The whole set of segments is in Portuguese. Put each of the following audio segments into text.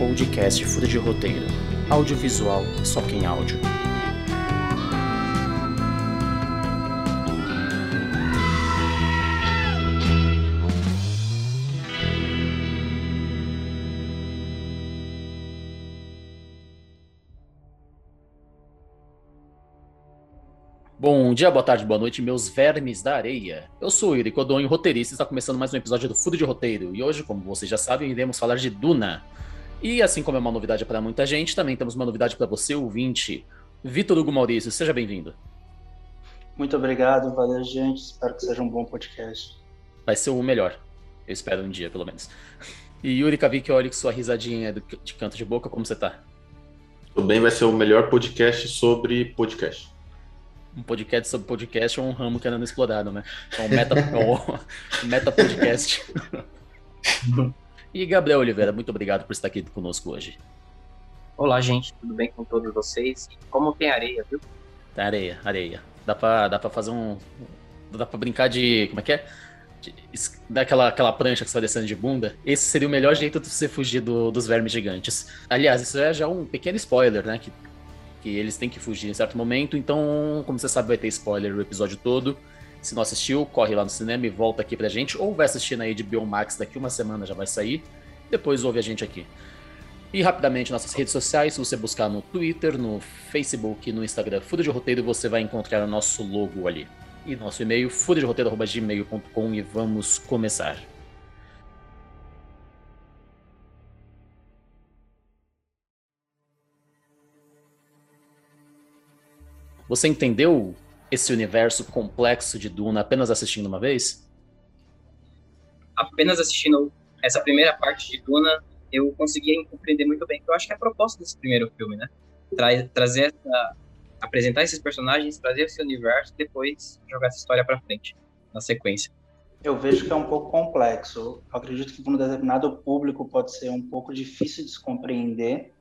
podcast Fura de Roteiro. Audiovisual, só quem áudio. Bom dia, boa tarde, boa noite, meus vermes da areia. Eu sou o Yuri Codonho, roteirista, e está começando mais um episódio do Furo de Roteiro. E hoje, como vocês já sabem, iremos falar de Duna. E assim como é uma novidade para muita gente, também temos uma novidade para você, ouvinte. Vitor Hugo Maurício, seja bem-vindo. Muito obrigado, valeu, gente. Espero que seja um bom podcast. Vai ser o melhor. Eu espero um dia, pelo menos. E Yuri Kavik, olha que sua risadinha de canto de boca, como você tá? Tudo bem, vai ser o melhor podcast sobre podcast um podcast sobre podcast ou um ramo que ainda não explorado, né? É um meta, um meta podcast. e Gabriel Oliveira, muito obrigado por estar aqui conosco hoje. Olá, gente, tudo bem com todos vocês? Como tem areia, viu? Tem areia, areia. Dá pra, dá pra fazer um. Dá pra brincar de. Como é que é? De, daquela aquela prancha que você vai descendo de bunda. Esse seria o melhor jeito de você fugir do, dos vermes gigantes. Aliás, isso é já um pequeno spoiler, né? Que que eles têm que fugir em certo momento. Então, como você sabe, vai ter spoiler o episódio todo. Se não assistiu, corre lá no cinema e volta aqui pra gente, ou vai assistir na HBO Max daqui uma semana já vai sair. Depois ouve a gente aqui. E rapidamente nossas redes sociais, se você buscar no Twitter, no Facebook, no Instagram, Fuda de Roteiro, você vai encontrar o nosso logo ali. E nosso e-mail, fudaderoteiro.gmail.com e vamos começar. Você entendeu esse universo complexo de Duna apenas assistindo uma vez? Apenas assistindo essa primeira parte de Duna, eu conseguia compreender muito bem, que eu acho que é a proposta desse primeiro filme, né? Tra trazer essa, apresentar esses personagens, trazer esse universo, depois jogar essa história para frente, na sequência. Eu vejo que é um pouco complexo. Eu acredito que para um determinado público pode ser um pouco difícil de se compreender,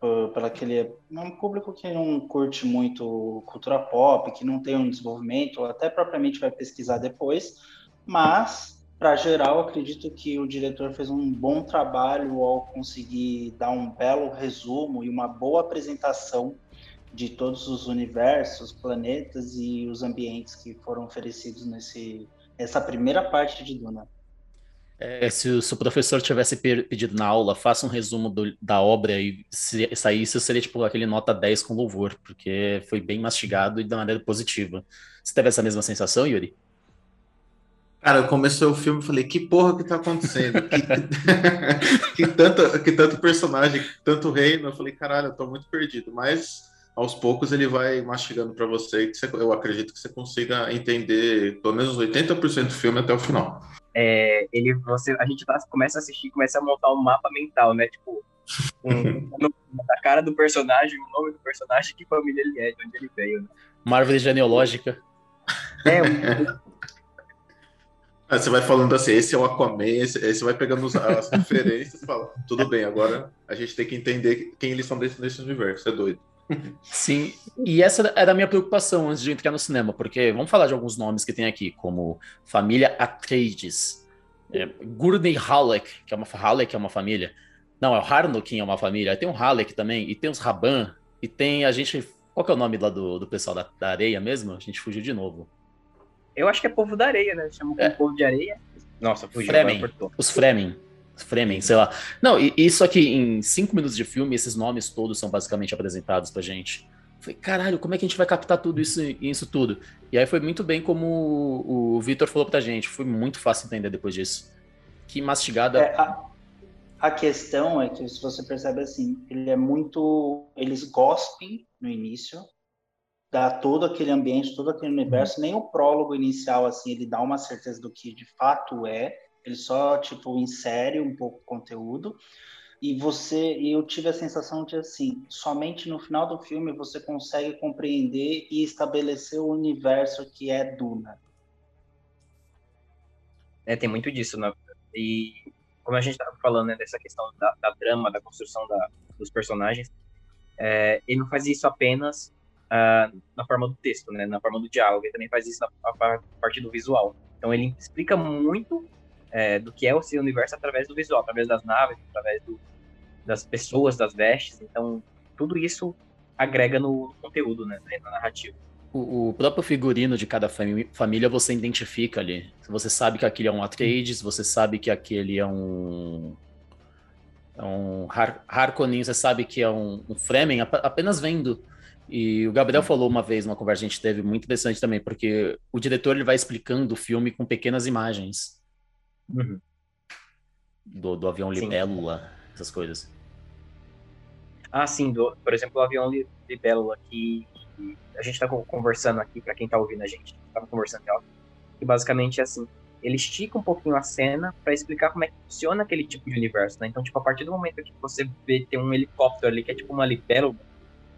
pelo aquele é um público que não curte muito cultura pop, que não tem um desenvolvimento, até propriamente vai pesquisar depois, mas para geral acredito que o diretor fez um bom trabalho ao conseguir dar um belo resumo e uma boa apresentação de todos os universos, planetas e os ambientes que foram oferecidos nesse essa primeira parte de Duna. É, se, o professor tivesse pedido na aula, faça um resumo do, da obra e se saísse, seria tipo aquele nota 10 com louvor, porque foi bem mastigado e da maneira positiva. Você teve essa mesma sensação, Yuri? Cara, começou o filme e falei, que porra que tá acontecendo? que, que, tanto, que tanto personagem, tanto reino. Eu falei, caralho, eu tô muito perdido. Mas aos poucos ele vai mastigando para você e eu acredito que você consiga entender pelo menos 80% do filme até o final é, ele, você, a gente tá, começa a assistir, começa a montar um mapa mental, né? Tipo, um, a cara do personagem, o nome do personagem, que família ele é, de onde ele veio. Né? Uma árvore genealógica. É, um... ah, você vai falando assim, esse é o Aquaman, esse, esse vai pegando as referências e fala, tudo bem, agora a gente tem que entender quem eles são desse, desse universo, é doido. Sim, e essa era a minha preocupação antes de entrar no cinema, porque vamos falar de alguns nomes que tem aqui, como família Atreides, é, Gurney Halleck, que é uma Halleck é uma família. Não, é o Harnokin é uma família. Tem um Halleck também, e tem os Raban, e tem a gente. Qual que é o nome lá do, do pessoal da, da areia mesmo? A gente fugiu de novo. Eu acho que é povo da areia, né? Chamam é. povo de areia. Nossa, fugiu. Fremen, os Fremen. Fremen, sei lá. Não, e isso aqui em cinco minutos de filme, esses nomes todos são basicamente apresentados pra gente. Falei, caralho, como é que a gente vai captar tudo isso isso tudo? E aí foi muito bem como o, o Vitor falou pra gente, foi muito fácil entender depois disso. Que mastigada. É, a, a, questão é que, se você percebe assim, ele é muito. Eles gospem no início, dá todo aquele ambiente, todo aquele universo, nem o prólogo inicial, assim, ele dá uma certeza do que de fato é ele só, tipo, insere um pouco o conteúdo. E você, eu tive a sensação de assim, somente no final do filme você consegue compreender e estabelecer o universo que é Duna. É, tem muito disso, né? E como a gente estava falando né, dessa questão da, da, drama, da construção da, dos personagens, é, ele não faz isso apenas uh, na forma do texto, né, na forma do diálogo, ele também faz isso na, na parte do visual. Então ele explica muito é, do que é o seu universo através do visual, através das naves, através do, das pessoas, das vestes. Então, tudo isso agrega no conteúdo, né, na narrativa. O, o, próprio figurino de cada família você identifica ali. Você sabe que aquele é um Atreides, você sabe que aquele é um. É um Har Harkonnen, você sabe que é um, um Fremen, apenas vendo. E o Gabriel falou uma vez, uma conversa que a gente teve muito interessante também, porque o diretor ele vai explicando o filme com pequenas imagens. Uhum. Do, do avião Libélula, essas coisas. Ah, sim, do, por exemplo, o avião Libélula, que a gente está conversando aqui, para quem está ouvindo a gente, estava conversando em que basicamente é assim, ele estica um pouquinho a cena para explicar como é que funciona aquele tipo de universo, né? Então, tipo, a partir do momento que você vê tem um helicóptero ali que é tipo uma libélula,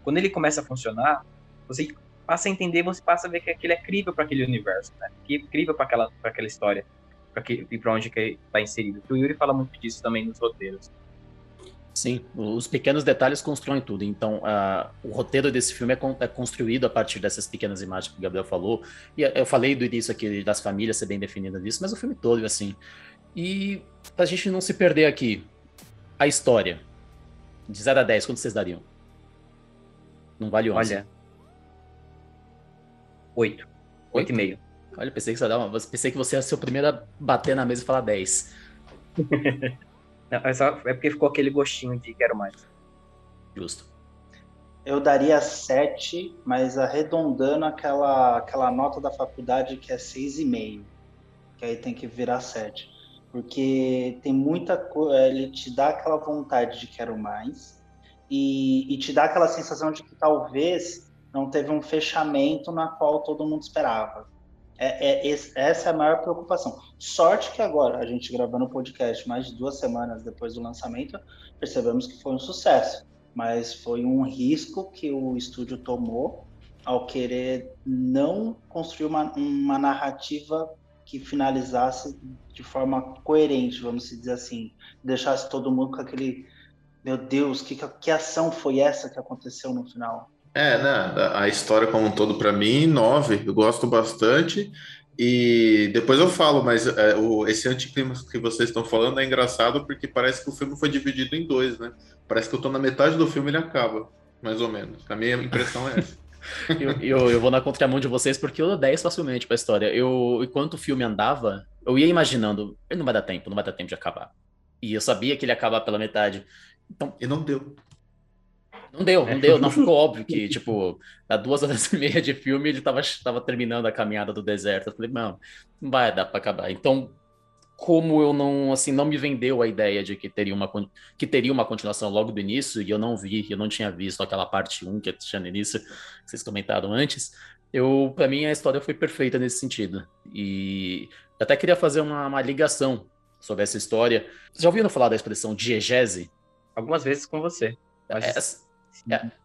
quando ele começa a funcionar, você passa a entender, você passa a ver que aquilo é crível para aquele universo, né? Que é crível para aquela, aquela história, para que e para onde que está inserido. O Yuri fala muito disso também nos roteiros. Sim, os pequenos detalhes constroem tudo. Então, uh, o roteiro desse filme é, con é, construído a partir dessas pequenas imagens que o Gabriel falou. E eu falei do início aqui das famílias ser bem definida disso, mas o filme todo é assim. E pra gente não se perder aqui, a história. De 0 a 10, quanto vocês dariam? Não vale 11. Olha. 8. 8,5. Olha, pensei que, você ia dar uma... pensei que você ia ser o primeiro a bater na mesa e falar 10. Não, é, só, é porque ficou aquele gostinho de quero mais. Justo. Eu daria 7, mas arredondando aquela, aquela nota da faculdade que é 6,5. Que aí tem que virar 7. Porque tem muita coisa. Ele te dá aquela vontade de quero mais. E, e te dá aquela sensação de que talvez não teve um fechamento na qual todo mundo esperava. É, é, essa é a maior preocupação. Sorte que agora, a gente gravando o podcast mais de duas semanas depois do lançamento, percebemos que foi um sucesso. Mas foi um risco que o estúdio tomou ao querer não construir uma, uma narrativa que finalizasse de forma coerente, vamos dizer assim. Deixasse todo mundo com aquele. Meu Deus, que, que ação foi essa que aconteceu no final? É, né? A história como um todo, para mim, nove. Eu gosto bastante. E depois eu falo, mas é, o, esse anticlima que vocês estão falando é engraçado porque parece que o filme foi dividido em dois, né? Parece que eu tô na metade do filme e ele acaba, mais ou menos. A minha impressão é essa. eu, eu, eu, vou na contramão de vocês porque eu dou 10 facilmente pra história. Eu, enquanto o filme andava, eu ia imaginando, ele não vai dar tempo, não vai dar tempo de acabar. E eu sabia que ele ia acabar pela metade. Então, e não deu. Não deu, não deu, não ficou óbvio que, tipo, a duas horas e meia de filme ele tava, tava terminando a caminhada do deserto. Eu falei, não, não vai dar para acabar. Então, como eu não, assim, não me vendeu a ideia de que teria uma, que teria uma continuação logo do início, e eu não vi, eu não tinha visto aquela parte 1 que tinha no início, que vocês comentaram antes, eu, para mim, a história foi perfeita nesse sentido. E eu até queria fazer uma, uma ligação sobre essa história. Vocês já ouviram falar da expressão diegese? Algumas vezes com você. Mas... É,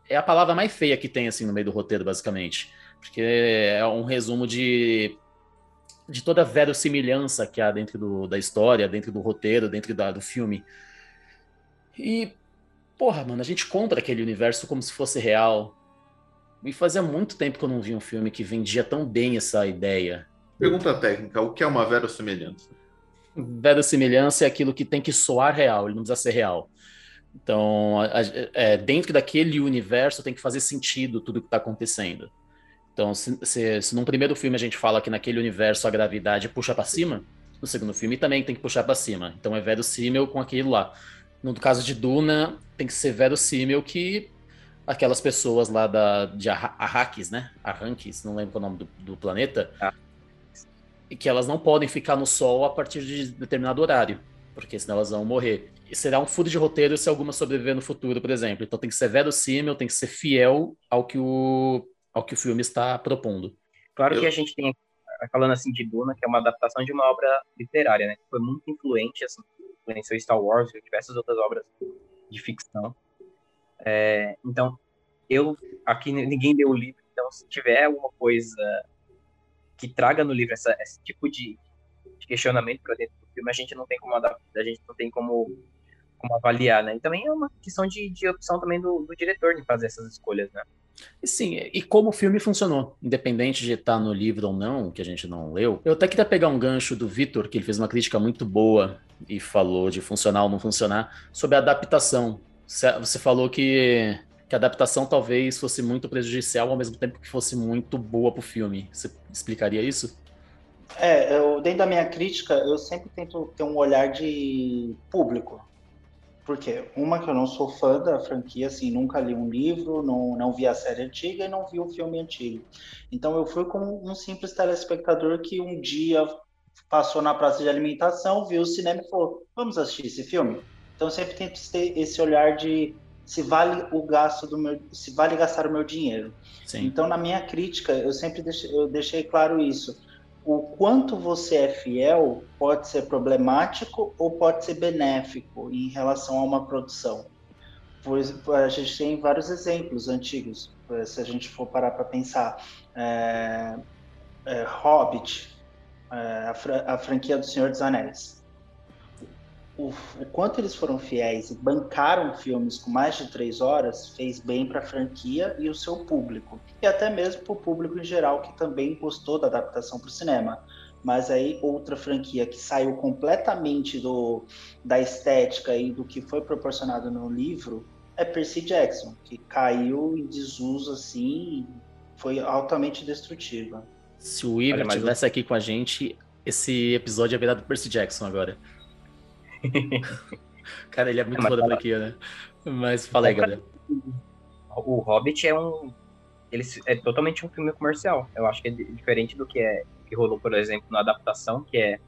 é, a palavra mais feia que tem, assim, no meio do roteiro, basicamente. Porque é um resumo de, de toda a verossimilhança que há dentro do, da história, dentro do roteiro, dentro da, do filme. E, porra, mano, a gente compra aquele universo como se fosse real. E fazia muito tempo que eu não vi um filme que vendia tão bem essa ideia. Pergunta técnica: o que é uma verossimilhança? Verossimilhança é aquilo que tem que soar real, ele não precisa ser real. Então, a, a, é, dentro daquele universo tem que fazer sentido tudo que está acontecendo. Então, se, se, se num primeiro filme a gente fala que naquele universo a gravidade puxa para cima, no segundo filme também tem que puxar para cima. Então é verossímil com aquilo lá. No caso de Duna, tem que ser verossímil que aquelas pessoas lá da, de Arrakis, né? Arrakis, não lembro qual é o nome do, do planeta. Ah. E que elas não podem ficar no sol a partir de determinado horário, porque senão elas vão morrer será um furo de roteiro se alguma sobreviver no futuro, por exemplo. Então tem que ser verossímil, tem que ser fiel ao que o, ao que o filme está propondo. Claro Eu... que a gente tem, falando assim de Duna, que é uma adaptação de uma obra literária, né? Que foi muito influente, assim, influenciou Star Wars e diversas outras obras de ficção. É, então, eu, aqui ninguém deu o livro, então se tiver alguma coisa que traga no livro essa, esse tipo de, de questionamento para dentro do filme, a gente não tem como adaptar, a gente não tem como como avaliar, né? E também é uma questão de, de opção também do, do diretor de fazer essas escolhas, né? Sim, e como o filme funcionou, independente de estar no livro ou não, que a gente não leu. Eu até queria pegar um gancho do Vitor, que ele fez uma crítica muito boa e falou de funcionar ou não funcionar, sobre a adaptação. Você falou que, que a adaptação talvez fosse muito prejudicial ao mesmo tempo que fosse muito boa pro filme. Você explicaria isso? É, eu, dentro da minha crítica, eu sempre tento ter um olhar de público. Porque uma que eu não sou fã da franquia, assim, nunca li um livro, não, não vi a série antiga e não vi o filme antigo. Então eu fui como um simples telespectador que um dia passou na praça de alimentação, viu o cinema e falou: "Vamos assistir esse filme". Então eu sempre tento ter esse olhar de se vale o gasto do meu, se vale gastar o meu dinheiro. Sim. Então na minha crítica eu sempre deixei, eu deixei claro isso o quanto você é fiel pode ser problemático ou pode ser benéfico em relação a uma produção. Pois a gente tem vários exemplos antigos, se a gente for parar para pensar. É, é, Hobbit, é, a, a franquia do Senhor dos Anéis o, o, quanto eles foram fiéis e bancaram filmes com mais de três horas fez bem para a franquia e o seu público. E até mesmo para o público em geral, que também gostou da adaptação para o cinema. Mas aí outra franquia que saiu completamente do, da estética e do que foi proporcionado no livro é Percy Jackson, que caiu em desuso assim foi altamente destrutiva. Se o Iver estivesse aqui com a gente, esse episódio ia virar do Percy Jackson agora. Cara, ele é muito é, foda pra aqui, né? Mas fala aí, Gabriel. O Hobbit é um. Ele é totalmente um filme comercial. Eu acho que é diferente do que é que rolou, por exemplo, na adaptação, que é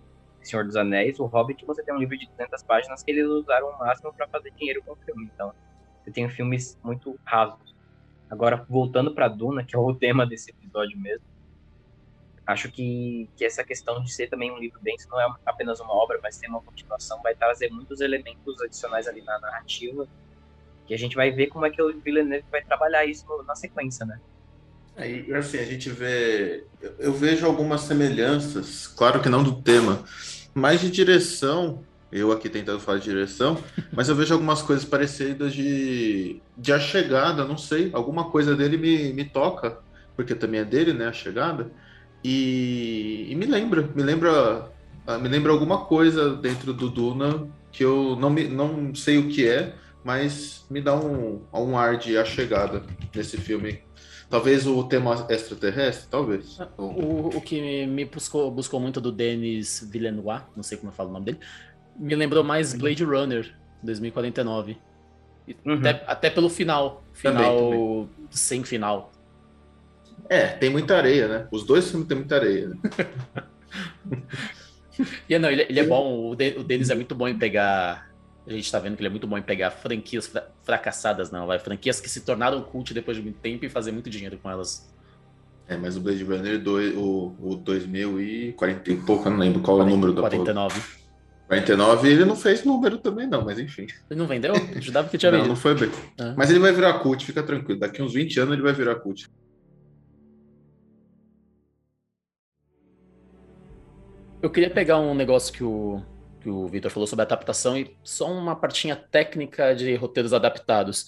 Senhor dos Anéis. O Hobbit, você tem um livro de 200 páginas que eles usaram o máximo para fazer dinheiro com o filme. Então, você tem filmes muito rasos. Agora, voltando para Duna, que é o tema desse episódio mesmo, acho que, que essa questão de ser também um livro denso não é apenas uma obra, mas ter uma continuação, vai trazer muitos elementos adicionais ali na narrativa, que a gente vai ver como é que o Villeneuve vai trabalhar isso na sequência, né? Aí, assim, a gente vê. Eu vejo algumas semelhanças, claro que não do tema, mas de direção. Eu aqui tentando falar de direção, mas eu vejo algumas coisas parecidas de, de A Chegada, não sei. Alguma coisa dele me, me toca, porque também é dele, né? A Chegada e, e me lembra, me lembra, ah, me lembra alguma coisa dentro do Duna que eu não, me, não sei o que é, mas me dá um, um ar de a chegada nesse filme. Talvez o tema extraterrestre, talvez. O, o que me buscou, buscou muito do Denis Villeneuve, não sei como eu falo o nome dele, me lembrou mais Blade Runner, 2049. Uhum. Até, até pelo final. Final também, também. sem final. É, tem muita areia, né? Os dois filmes têm muita areia. Né? e não, ele, ele, é bom, o, de, o Denis é muito bom em pegar. A gente tá vendo que ele é muito bom em pegar franquias fra fracassadas, não, vai. Franquias que se tornaram cult depois de muito tempo e fazer muito dinheiro com elas. É, mas o Blade Runner, do, o, o 2040 e pouco, eu não lembro qual 40, é o número do 49. 49 ele não fez número também, não, mas enfim. Ele não vendeu? Ajudava que tinha vendido. Não, não foi bem. Ah. Mas ele vai virar cult, fica tranquilo. Daqui uns 20 anos ele vai virar cult. Eu queria pegar um negócio que o, que o Victor falou sobre adaptação e só uma partinha técnica de roteiros adaptados.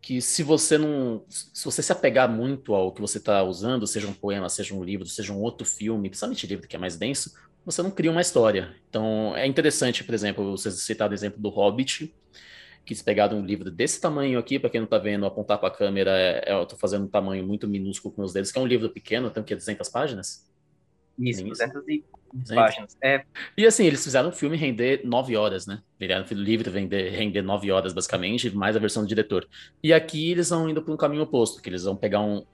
Que se você não. Se você se apegar muito ao que você está usando, seja um poema, seja um livro, seja um outro filme, principalmente livro que é mais denso, você não cria uma história. Então é interessante, por exemplo, vocês citaram o exemplo do Hobbit, que se pegar um livro desse tamanho aqui, para quem não está vendo, apontar para a câmera, é, é, eu estou fazendo um tamanho muito minúsculo com meus dedos, que é um livro pequeno, tem que 200 páginas? Isso, 200 e páginas. É. E assim, eles fizeram o filme render nove horas, né? Viraram o livro render, render nove horas, basicamente, mais a versão do diretor. E aqui eles vão indo para um caminho oposto, que eles vão pegar um.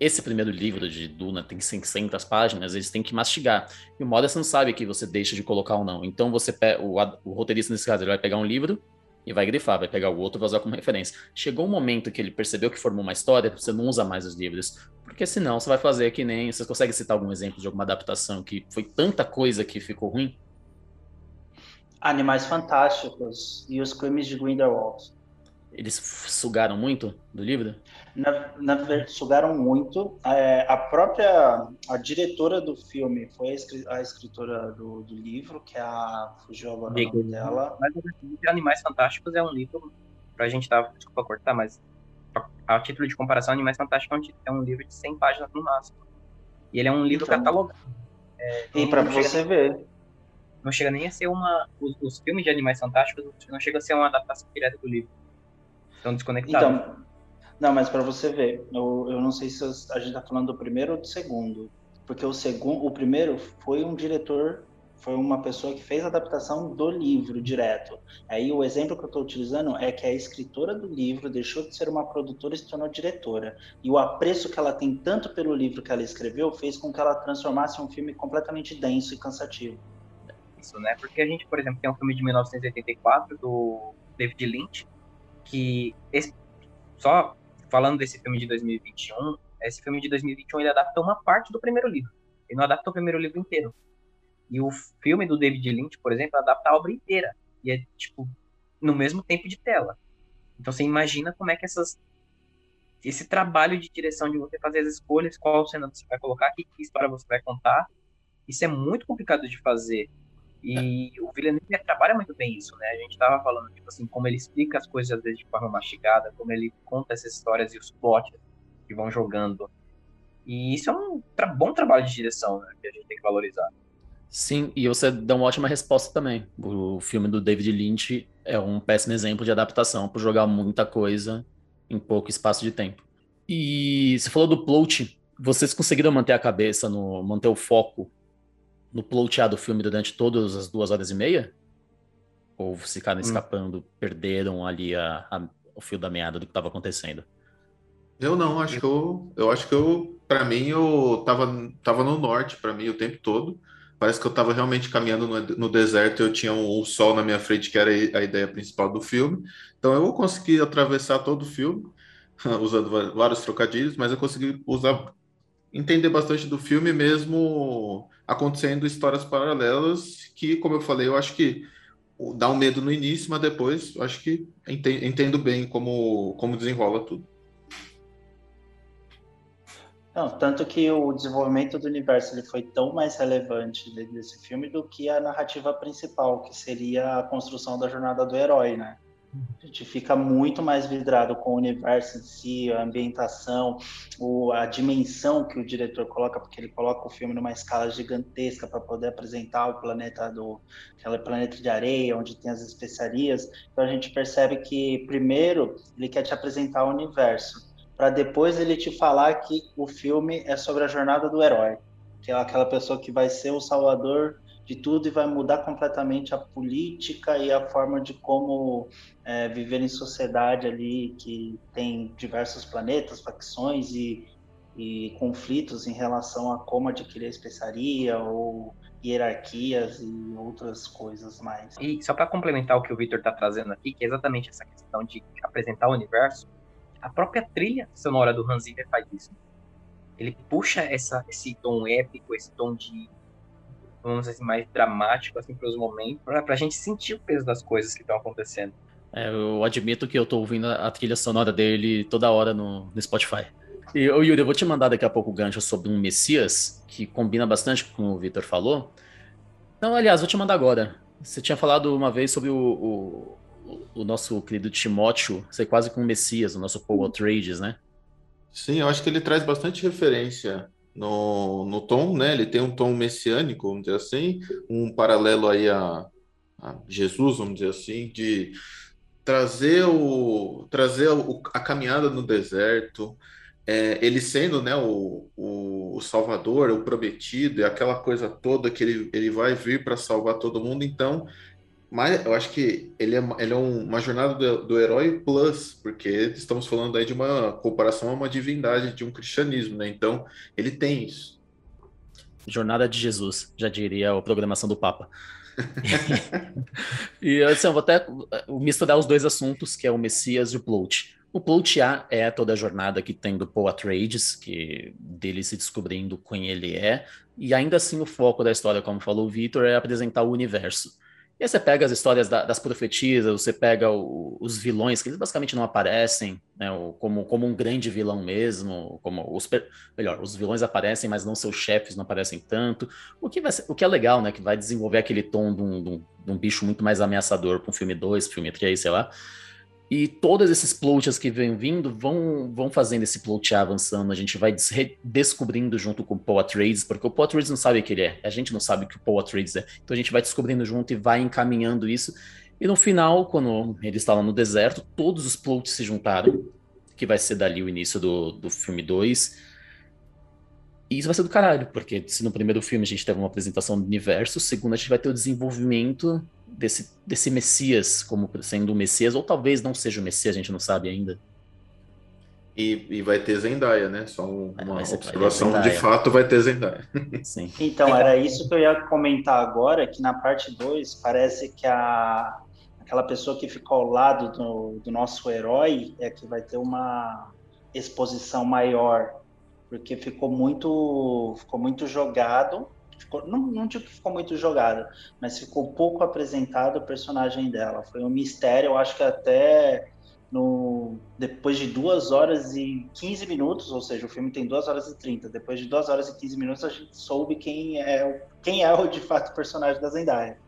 Esse primeiro livro de Duna tem 600 páginas, eles têm que mastigar. E o não sabe que você deixa de colocar ou não. Então você o, o roteirista, nesse caso, ele vai pegar um livro, e vai grifar, vai pegar o outro e vai usar como referência. Chegou um momento que ele percebeu que formou uma história, você não usa mais os livros, porque senão você vai fazer que nem. Você consegue citar algum exemplo de alguma adaptação que foi tanta coisa que ficou ruim? Animais Fantásticos e os Crimes de Grindelwald. Eles sugaram muito do livro? Na, na sugaram muito. É, a própria a diretora do filme foi a, escritora do, do, livro, que é a fugiu agora o nome dela. Mas Animais Fantásticos é um livro pra gente tá, desculpa cortar, mas a, a título de comparação, Animais Fantásticos é um, é um, livro de 100 páginas no máximo. E ele é um livro então, catalogado. É, e para você ver. Não chega nem a ser uma. Os, os filmes de Animais Fantásticos não chega a ser uma adaptação direta do livro Estão desconectados. Então, não, mas para você ver, eu, eu não sei se a gente está falando do primeiro ou do segundo, porque o segundo, o primeiro foi um diretor, foi uma pessoa que fez a adaptação do livro direto. Aí o exemplo que eu estou utilizando é que a escritora do livro deixou de ser uma produtora e se tornou diretora. E o apreço que ela tem tanto pelo livro que ela escreveu fez com que ela transformasse um filme completamente denso e cansativo. Isso, né? Porque a gente, por exemplo, tem um filme de 1984 do David Lynch que esse, só falando desse filme de 2021, esse filme de 2021 ele adapta uma parte do primeiro livro. Ele não adapta o primeiro livro inteiro. E o filme do David Lynch, por exemplo, adapta a obra inteira. E é, tipo, no mesmo tempo de tela. Então você imagina como é que essas esse trabalho de direção de você fazer as escolhas, qual cena você vai colocar, que, que história você vai contar, isso é muito complicado de fazer. E o Villeneuve trabalha muito bem isso, né? A gente tava falando, tipo assim, como ele explica as coisas às vezes de forma mastigada, como ele conta essas histórias e os plots que vão jogando. E isso é um tra bom trabalho de direção, né? Que a gente tem que valorizar. Sim, e você dá uma ótima resposta também. O filme do David Lynch é um péssimo exemplo de adaptação por jogar muita coisa em pouco espaço de tempo. E você falou do plot, vocês conseguiram manter a cabeça, no manter o foco no plotear do filme durante todas as duas horas e meia? Ou ficaram hum. escapando, perderam ali a, a, o fio da meada do que estava acontecendo? Eu não, acho que eu, eu acho que eu, para mim, eu tava, tava no norte para mim o tempo todo. Parece que eu estava realmente caminhando no, no deserto e eu tinha um, um, sol na minha frente, que era a ideia principal do filme. Então eu consegui atravessar todo o filme, usando vários trocadilhos, mas eu consegui usar entender bastante do filme mesmo acontecendo histórias paralelas que, como eu falei, eu acho que dá um medo no início, mas depois eu acho que entendo bem como, como desenrola tudo. Não, tanto que o desenvolvimento do universo ele foi tão mais relevante desse filme do que a narrativa principal, que seria a construção da jornada do herói, né? A gente fica muito mais vidrado com o universo em si, a ambientação, a dimensão que o diretor coloca, porque ele coloca o filme numa escala gigantesca para poder apresentar o planeta do aquele planeta de areia, onde tem as especiarias. Então a gente percebe que primeiro ele quer te apresentar o universo, para depois ele te falar que o filme é sobre a jornada do herói, que é aquela pessoa que vai ser o salvador de tudo e vai mudar completamente a política e a forma de como é, viver em sociedade ali que tem diversos planetas, facções e, e conflitos em relação a como adquirir a especiaria ou hierarquias e outras coisas mais. E só para complementar o que o Victor está trazendo aqui, que é exatamente essa questão de apresentar o universo, a própria trilha sonora do Hans Zimmer faz isso. Ele puxa essa, esse tom épico, esse tom de vamos dizer assim, mais dramático assim para os momentos, para a gente sentir o peso das coisas que estão acontecendo. É, eu admito que eu tô ouvindo a trilha sonora dele toda hora no, no Spotify. E, ô, Yuri, eu vou te mandar daqui a pouco o gancho sobre um Messias, que combina bastante com o Victor falou. Então, aliás, vou te mandar agora. Você tinha falado uma vez sobre o, o, o nosso querido Timóteo ser quase como um Messias, o nosso Paul Atreides, né? Sim, eu acho que ele traz bastante referência no, no tom, né? Ele tem um tom messiânico, vamos dizer assim, um paralelo aí a, a Jesus, vamos dizer assim, de trazer o trazer o, a caminhada no deserto, é, ele sendo né, o, o, o, Salvador, o prometido, e aquela coisa toda que ele, ele vai vir para salvar todo mundo, então mas eu acho que ele é, ele é um, uma jornada do, do, herói plus, porque estamos falando aí de uma comparação a uma divindade, de um cristianismo, né? Então, ele tem isso. Jornada de Jesus, já diria a programação do Papa. e assim, eu vou até misturar os dois assuntos, que é o Messias e o Plot. O Plot A é toda a jornada que tem do Paul Atreides, que dele se descobrindo quem ele é, e ainda assim o foco da história, como falou o Victor, é apresentar o universo. E aí você pega as histórias da, das profetisas, você pega o, os vilões, que eles basicamente não aparecem, né, como, como um grande vilão mesmo, como os, melhor, os vilões aparecem, mas não seus chefes não aparecem tanto, o que, vai ser, o que é legal, né, que vai desenvolver aquele tom de um, de um, de um bicho muito mais ameaçador para um filme 2, filme 3, sei lá, e todos esses plots que vêm vindo vão, vão fazendo esse plot avançando. A gente vai descobrindo junto com o Paul Atreides, porque o Paul Atreides não sabe o que ele é. A gente não sabe o que o Paul Atreides é. Então a gente vai descobrindo junto e vai encaminhando isso. E no final, quando ele está lá no deserto, todos os plots se juntaram, que vai ser dali o início do, do filme 2. E isso vai ser do caralho, porque se no primeiro filme a gente teve uma apresentação do universo, segundo a gente vai ter o desenvolvimento desse, desse Messias como sendo o Messias, ou talvez não seja o Messias, a gente não sabe ainda. E, e vai ter Zendaya, né? Só um, uma observação de fato vai ter Zendaya. Sim. Então, era isso que eu ia comentar agora, que na parte 2 parece que a, aquela pessoa que ficou ao lado do, do nosso herói é que vai ter uma exposição maior, porque ficou muito, ficou muito jogado ficou, não, não digo que ficou muito jogada, mas ficou pouco apresentado o personagem dela. Foi um mistério, eu acho que até no, depois de 2 horas e 15 minutos, ou seja, o filme tem 2 horas e 30, depois de 2 horas e 15 minutos a gente soube quem é, quem é o de fato personagem da Zendaya.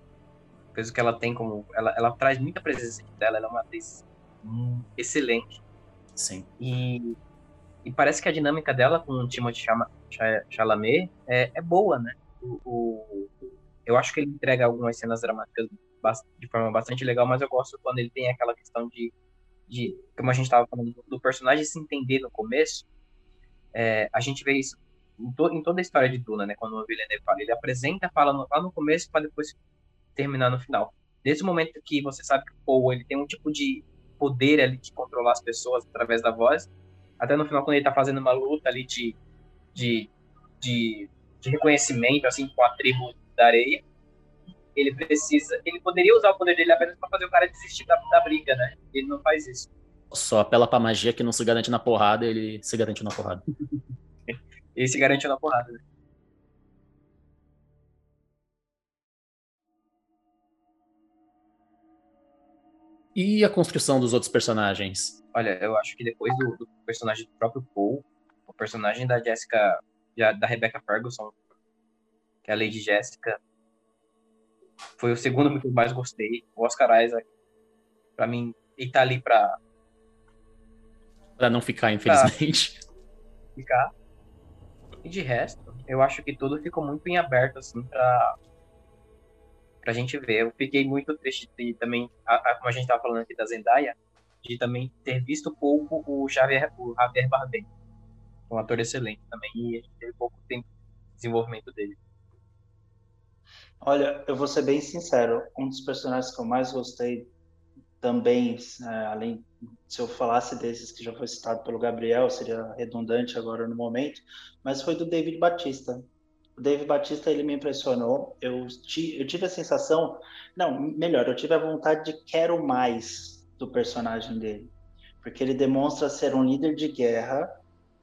Coisa que ela tem como. Ela, ela traz muita presença dela, ela é uma atriz excelente. Sim. E, e parece que a dinâmica dela com o Timothée Chalamet é, é boa, né? O, eu acho que ele entrega algumas cenas dramáticas de forma bastante legal, mas eu gosto quando ele tem aquela questão de, de como a gente estava falando, do personagem se entender no começo. É, a gente vê isso em, to, em, toda a história de Duna, né? Quando o Villeneuve fala, ele apresenta, fala no, lá no começo para depois terminar no final. Desde o momento que você sabe que o Paul ele tem um tipo de poder ali de controlar as pessoas através da voz, até no final quando ele está fazendo uma luta ali de, de, de de reconhecimento, assim, com a tribo da areia, ele precisa. Ele poderia usar o poder dele apenas para fazer o cara desistir da, da briga, né? Ele não faz isso. Só apela pra magia que não se garante na porrada, ele se garante na porrada. ele se garante na porrada, né? E a construção dos outros personagens? Olha, eu acho que depois do, do personagem do próprio Paul, o personagem da Jessica da Rebecca Ferguson, que é a Lady Jessica. Foi o segundo que eu mais gostei. O Oscar Isaac, pra mim, ele tá ali pra. Pra não ficar, infelizmente. Ficar. E de resto, eu acho que tudo ficou muito em aberto, assim, pra. pra gente ver. Eu fiquei muito triste de também, a, a, como a gente tava falando aqui da Zendaya, de também ter visto pouco o Javier, o Javier Bardem um ator excelente também e a gente teve pouco tempo de desenvolvimento dele. Olha, eu vou ser bem sincero, um dos personagens que eu mais gostei também, é, além se eu falasse desses que já foi citado pelo Gabriel, seria redundante agora no momento, mas foi do David Batista. O David Batista ele me impressionou. Eu, ti, eu tive a sensação, não, melhor, eu tive a vontade de quero mais do personagem dele, porque ele demonstra ser um líder de guerra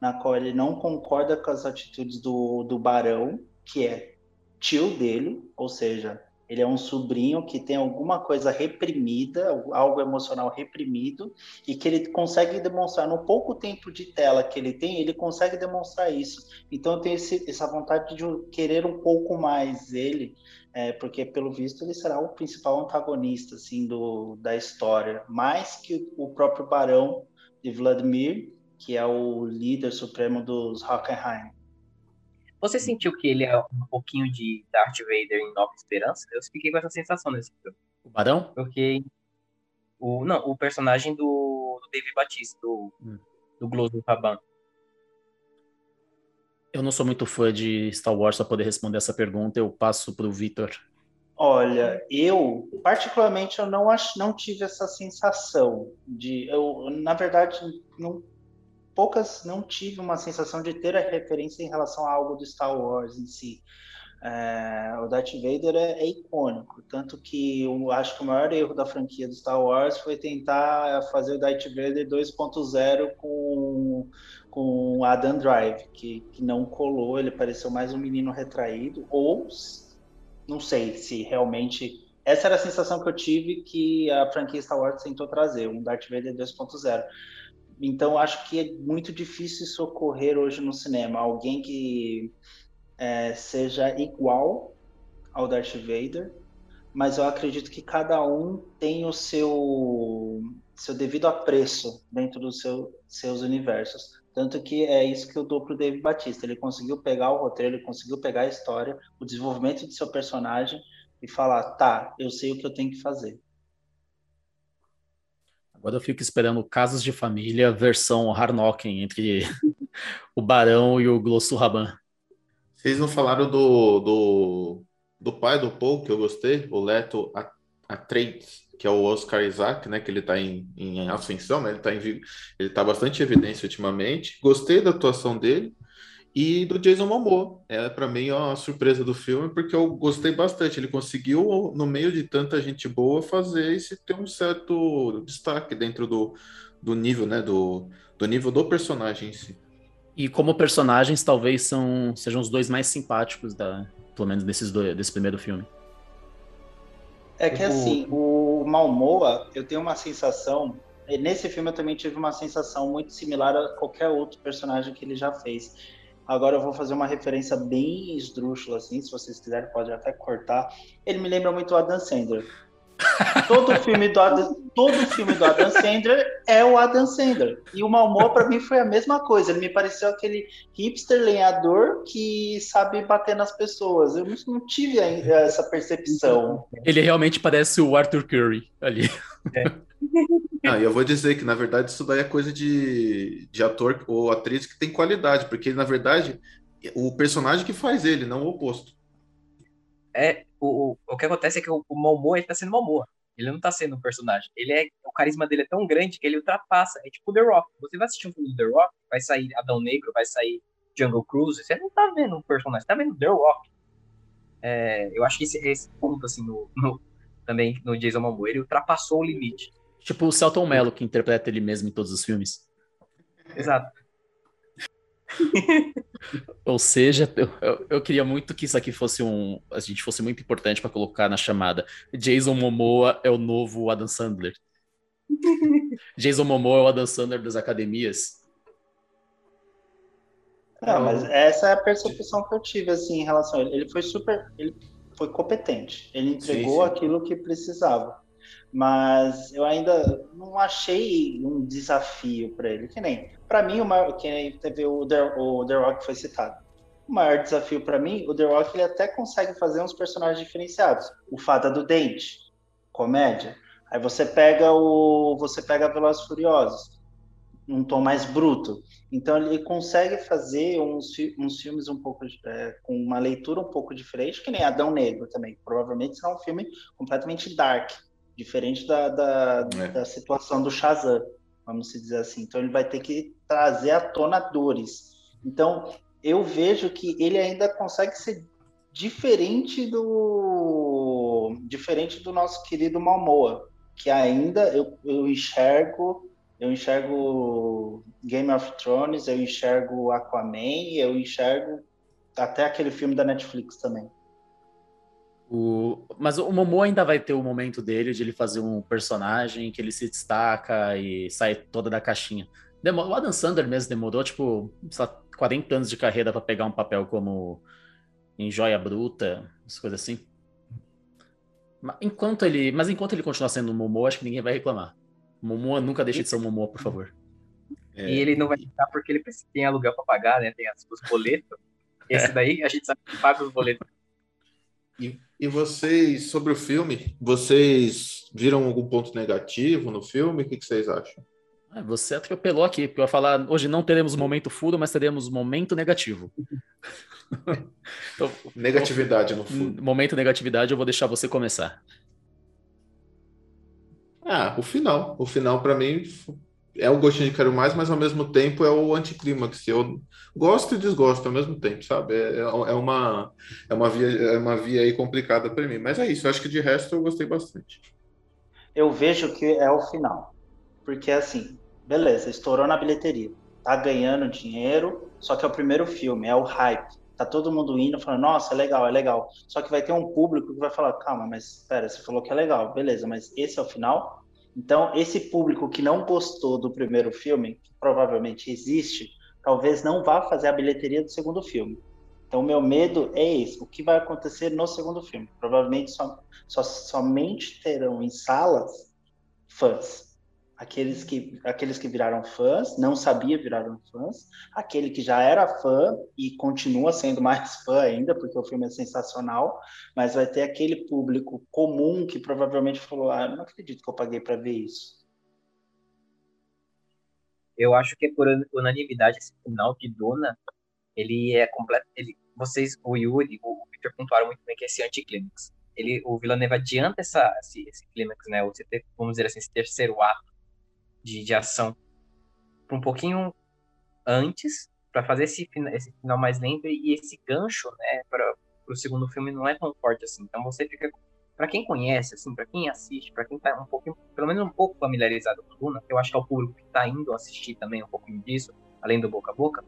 na qual ele não concorda com as atitudes do, do Barão, que é tio dele, ou seja, ele é um sobrinho que tem alguma coisa reprimida, algo emocional reprimido, e que ele consegue demonstrar no pouco tempo de tela que ele tem, ele consegue demonstrar isso. Então esse, essa vontade de querer um pouco mais ele, é, porque pelo visto ele será o principal antagonista assim do, da história, mais que o próprio Barão de Vladimir que é o líder supremo dos Hockenheim. Você sentiu que ele é um pouquinho de Darth Vader em Nova Esperança? Eu fiquei com essa sensação nesse filme. O Barão? Porque o não, o personagem do, do David Batista, do, hum. do Globo Raban. Eu não sou muito fã de Star Wars para poder responder essa pergunta. Eu passo para o Victor. Olha, eu particularmente eu não acho, não tive essa sensação de, eu na verdade não poucas não tive uma sensação de ter a referência em relação a algo do Star Wars em si. É, o Darth Vader é, é, icônico, tanto que eu acho que o maior erro da franquia do Star Wars foi tentar fazer o Darth Vader 2.0 com com Adam Drive, que, que não colou, ele pareceu mais um menino retraído, ou não sei se realmente essa era a sensação que eu tive que a franquia Star Wars tentou trazer, um Darth Vader 2.0. Então, acho que é muito difícil isso ocorrer hoje no cinema. Alguém que é, seja igual ao Darth Vader, mas eu acredito que cada um tem o seu, seu devido apreço dentro dos seu, seus universos. Tanto que é isso que eu dou pro David Batista. Ele conseguiu pegar o roteiro, ele conseguiu pegar a história, o desenvolvimento de seu personagem e falar: tá, eu sei o que eu tenho que fazer. Agora eu fico esperando Casos de Família versão Harnocken entre o Barão e o Glossu Raban. Vocês não falaram do, do, do pai do Paul, que eu gostei, o Leto Atreides, que é o Oscar Isaac, né? Que ele está em, em ascensão, né? Ele está ele tá bastante em evidência ultimamente. Gostei da atuação dele e do Jason Momoa. É para mim uma surpresa do filme porque eu gostei bastante. Ele conseguiu no meio de tanta gente boa fazer esse ter um certo destaque dentro do, do nível, né, do, do nível do personagem em si. E como personagens talvez são sejam os dois mais simpáticos da, pelo menos desses dois, desse primeiro filme. É que assim, o Malmoa, eu tenho uma sensação Nesse filme eu também tive uma sensação muito similar a qualquer outro personagem que ele já fez Agora eu vou fazer uma referência bem esdrúxula, assim, se vocês quiserem, pode até cortar. Ele me lembra muito o Adam Sandler. todo filme do Adam, todo filme do Adam Sandler é o Adam Sandler. E o Malmor para mim foi a mesma coisa. Ele me pareceu aquele hipster lenhador que sabe bater nas pessoas. Eu não tive essa percepção. Ele realmente parece o Arthur Curry ali. É. Eu vou dizer que, na verdade, isso daí é coisa de, de ator ou atriz que tem qualidade, porque, na verdade, o personagem que faz ele, não o oposto. É, o, o que acontece é que o, o Momoa, ele tá sendo Momoa. Ele não tá sendo um personagem. Ele é, o carisma dele é tão grande que ele ultrapassa. É tipo The Rock. Você vai assistir um filme do The Rock, vai sair Adão Negro, vai sair Jungle Cruise, você não tá vendo um personagem, tá vendo The Rock. É, eu acho que esse, esse ponto, assim, no, no, também no Jason Momoa, ele ultrapassou o limite. Tipo o Celton Mello, que interpreta ele mesmo em todos os filmes. Exato. Ou seja, eu, eu, eu, queria muito que isso aqui fosse um. A gente fosse muito importante para colocar na chamada. Jason Momoa é o novo Adam Sandler. Jason Momoa é o Adam Sandler das academias. Não, mas essa é a percepção que eu tive assim em relação a ele. Ele foi super, ele foi competente. Ele entregou sim, sim. aquilo que precisava mas eu ainda não achei um desafio para ele. Que nem, para mim, o maior, que teve o The, o The Rock foi citado. O maior desafio para mim, o The Rock ele até consegue fazer uns personagens diferenciados. O Fada do Dente, comédia. Aí você pega o, você pega Velozes Furiosos, um tom mais bruto. Então ele consegue fazer uns, uns filmes um pouco é, com uma leitura um pouco diferente, que nem Adão Negro também. Provavelmente será um filme completamente dark diferente da, da, é. da situação do Shazam, vamos dizer assim. Então ele vai ter que trazer à tona dores. Então eu vejo que ele ainda consegue ser diferente do diferente do nosso querido Malmoa, que ainda eu, eu enxergo eu enxergo Game of Thrones, eu enxergo Aquaman, eu enxergo até aquele filme da Netflix também. O... Mas o Momoa ainda vai ter o momento dele de ele fazer um personagem que ele se destaca e sai toda da caixinha. O Adam Sandler mesmo demorou, tipo, 40 anos de carreira para pegar um papel como em Joia Bruta, essas coisas assim. Enquanto ele, mas enquanto ele continuar sendo o Momoa, acho que ninguém vai reclamar. O Momoa nunca deixa de ser o Momoa, por favor. É... E ele não vai ficar porque ele tem aluguel para pagar, né? Tem os boletos. Esse daí a gente sabe que paga os boletos. E e vocês, sobre o filme, vocês viram algum ponto negativo no filme? O que, que vocês acham? Ah, você atropelou aqui, porque eu ia falar, hoje não teremos momento furo, mas teremos momento negativo. então, negatividade no furo. Momento negatividade, eu vou deixar você começar. Ah, o final. O final, para mim, é o gostinho de quero mais, mas ao mesmo tempo é o anticlímax. Eu gosto e desgosto ao mesmo tempo, sabe? É, é, é uma, é, uma, via, é uma via aí complicada para mim. Mas é isso, acho que de resto eu gostei bastante. Eu vejo que é o final. Porque assim, beleza, estourou na bilheteria. Tá ganhando dinheiro, só que é o primeiro filme, é o hype. Tá todo mundo indo, falando, nossa, é legal, é legal. Só que vai ter um público que vai falar, calma, mas espera, você falou que é legal, beleza, mas esse é o final? Então, esse público que não gostou do primeiro filme, que provavelmente existe, talvez não vá fazer a bilheteria do segundo filme. Então, o meu medo é esse: o que vai acontecer no segundo filme? Provavelmente só, só, somente terão em salas fãs aqueles que, aqueles que viraram fãs, não sabia viraram fãs, aquele que já era fã e continua sendo mais fã ainda, porque o filme é sensacional, mas vai ter aquele público comum que provavelmente falou: ah, não acredito que eu paguei para ver isso. eu acho que é por unanimidade esse final de Duna, ele é completo, ele, vocês, o Yuri, o Victor pontuaram muito bem que é esse anticlímax. Ele, o Villeneuve adianta essa, esse, esse clímax, né, ter, vamos dizer assim, esse terceiro ato de, de ação um pouquinho antes, para fazer esse, esse final mais lento, e esse gancho, né, para o segundo filme não é tão forte assim. Então você fica para quem conhece, assim, para quem assiste, para quem tá um pouquinho, pelo menos um pouco familiarizado com Duna, eu acho que é o público que tá indo assistir também um pouquinho disso, além do boca a boca,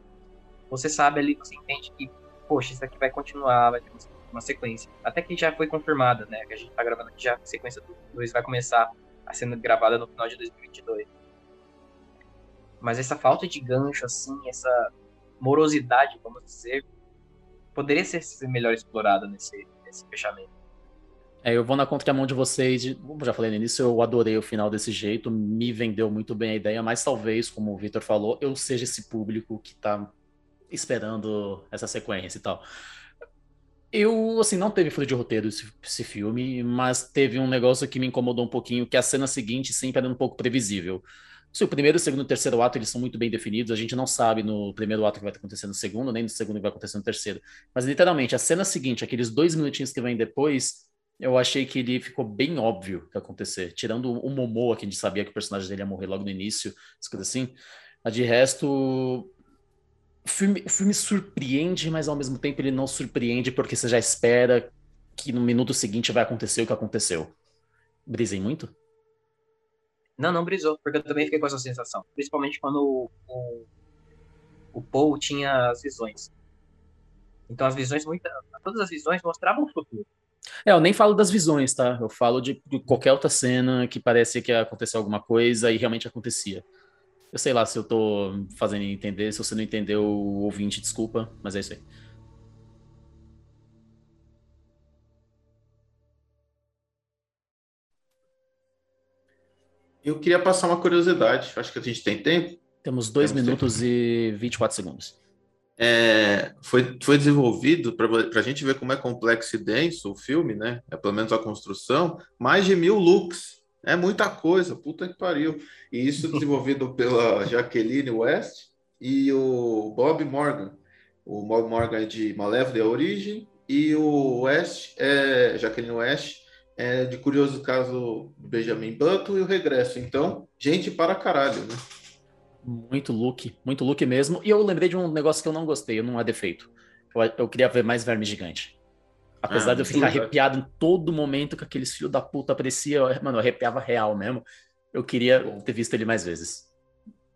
você sabe ali, você entende que, poxa, isso aqui vai continuar, vai ter uma sequência. Até que já foi confirmada, né, que a gente tá gravando aqui já, a sequência do 2 vai começar a ser gravada no final de 2022. Mas essa falta de gancho, assim, essa morosidade, vamos dizer, poderia ser melhor explorada nesse, nesse fechamento. É, eu vou na contramão de vocês. Como já falei no início, eu adorei o final desse jeito, me vendeu muito bem a ideia, mas talvez, como o Victor falou, eu seja esse público que tá esperando essa sequência e tal. Eu, assim, não teve fluido de roteiro esse, esse, filme, mas teve um negócio que me incomodou um pouquinho, que a cena seguinte sempre era um pouco previsível. Se o primeiro, o segundo e o terceiro ato eles são muito bem definidos, a gente não sabe no primeiro ato que vai acontecer no segundo, nem no segundo que vai acontecer no terceiro. Mas literalmente, a cena seguinte, aqueles dois minutinhos que vem depois, eu achei que ele ficou bem óbvio que ia acontecer. Tirando o Momoa, que a gente sabia que o personagem dele ia morrer logo no início, coisas assim. De resto, o filme, o filme surpreende, mas ao mesmo tempo ele não surpreende porque você já espera que no minuto seguinte vai acontecer o que aconteceu. Brisei muito? Não, não brisou, porque eu também fiquei com essa sensação. Principalmente quando o, o, o Paul tinha as visões. Então as visões, muita, todas as visões mostravam o futuro. É, eu nem falo das visões, tá? Eu falo de, qualquer outra cena que parecia que ia acontecer alguma coisa e realmente acontecia. Eu sei lá se eu tô fazendo entender, se você não entendeu, ouvinte, desculpa, mas é isso aí. Eu queria passar uma curiosidade. Acho que a gente tem tempo. Temos 2 minutos tempo. e 24 segundos é, foi, foi desenvolvido, para a gente ver como é complexo e denso o filme, né? É, pelo menos a construção, mais de mil looks. É muita coisa, puta que pariu. E isso desenvolvido pela Jaqueline West e o Bob Morgan. O Bob Morgan é de Malévola a Origem e o West, é, Jaqueline West, é de Curioso Caso do Benjamin Button e o Regresso. Então, gente para caralho, né? Muito look, muito look mesmo. E eu lembrei de um negócio que eu não gostei, não é defeito. Eu, eu queria ver mais verme gigante. Apesar ah, de eu ficar arrepiado em todo momento que aqueles filhos da puta aparecia, mano, eu arrepiava real mesmo. Eu queria ter visto ele mais vezes.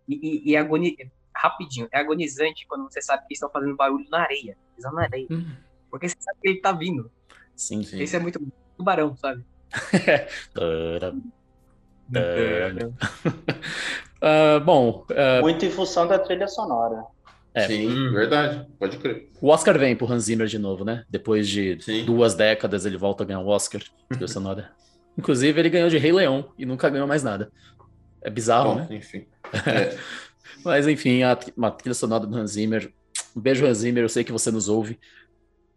E, e, e agoni... rapidinho, é agonizante quando você sabe que estão fazendo barulho na areia, na areia. Hum. Porque você sabe que ele tá vindo. Sim, sim. Esse é muito tubarão, sabe? Uh, bom. Uh... Muito em função da trilha sonora. É, Sim, hum. verdade, pode crer. O Oscar vem pro Hans Zimmer de novo, né? Depois de Sim. duas décadas ele volta a ganhar o Oscar trilha sonora. Inclusive, ele ganhou de Rei Leão e nunca ganhou mais nada. É bizarro, Bom, né? Enfim. É. Mas enfim, a, uma trilha sonora do Hans Zimmer. Um beijo, Hans Zimmer, eu sei que você nos ouve.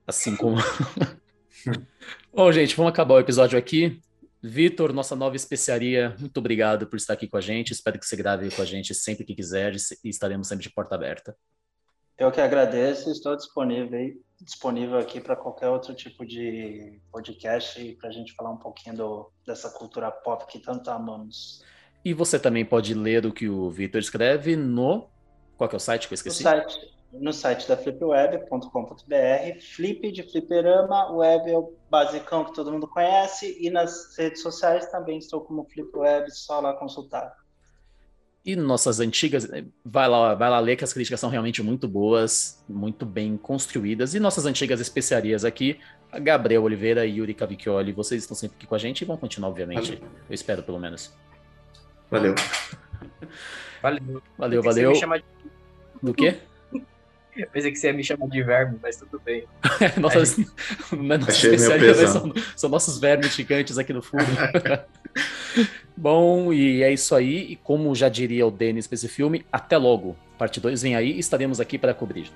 Assim como. Bom, gente, vamos acabar o episódio aqui. Vitor, nossa nova especiaria, muito obrigado por estar aqui com a gente. Espero que você grave com a gente sempre que quiser e estaremos sempre de porta aberta. Eu que agradeço, estou disponível, disponível aqui para qualquer outro tipo de podcast para a gente falar um pouquinho do, dessa cultura pop que tanto amamos. E você também pode ler o que o Vitor escreve no. Qual é o site que eu esqueci? No site no site da flipweb.com.br, flip de fliperama, web é o basicão que todo mundo conhece, e nas redes sociais também estou como flipweb, só lá consultar. E nossas antigas, vai lá, vai lá ler que as críticas são realmente muito boas, muito bem construídas. E nossas antigas especiarias aqui, a Gabriel Oliveira e Yuri Cavicchioli, vocês estão sempre aqui com a gente e vão continuar, obviamente. Valeu. Eu espero, pelo menos. Valeu. Valeu. Valeu, valeu. De... Do quê? Pensei que você ia me chamar de verme, mas tudo bem. Nossas, Aí... especialidade são, são, nossos vermes gigantes aqui no fundo. Bom, e é isso aí. E como já diria o Denis para esse filme, até logo. Parte 2 vem aí e estaremos aqui para cobrir.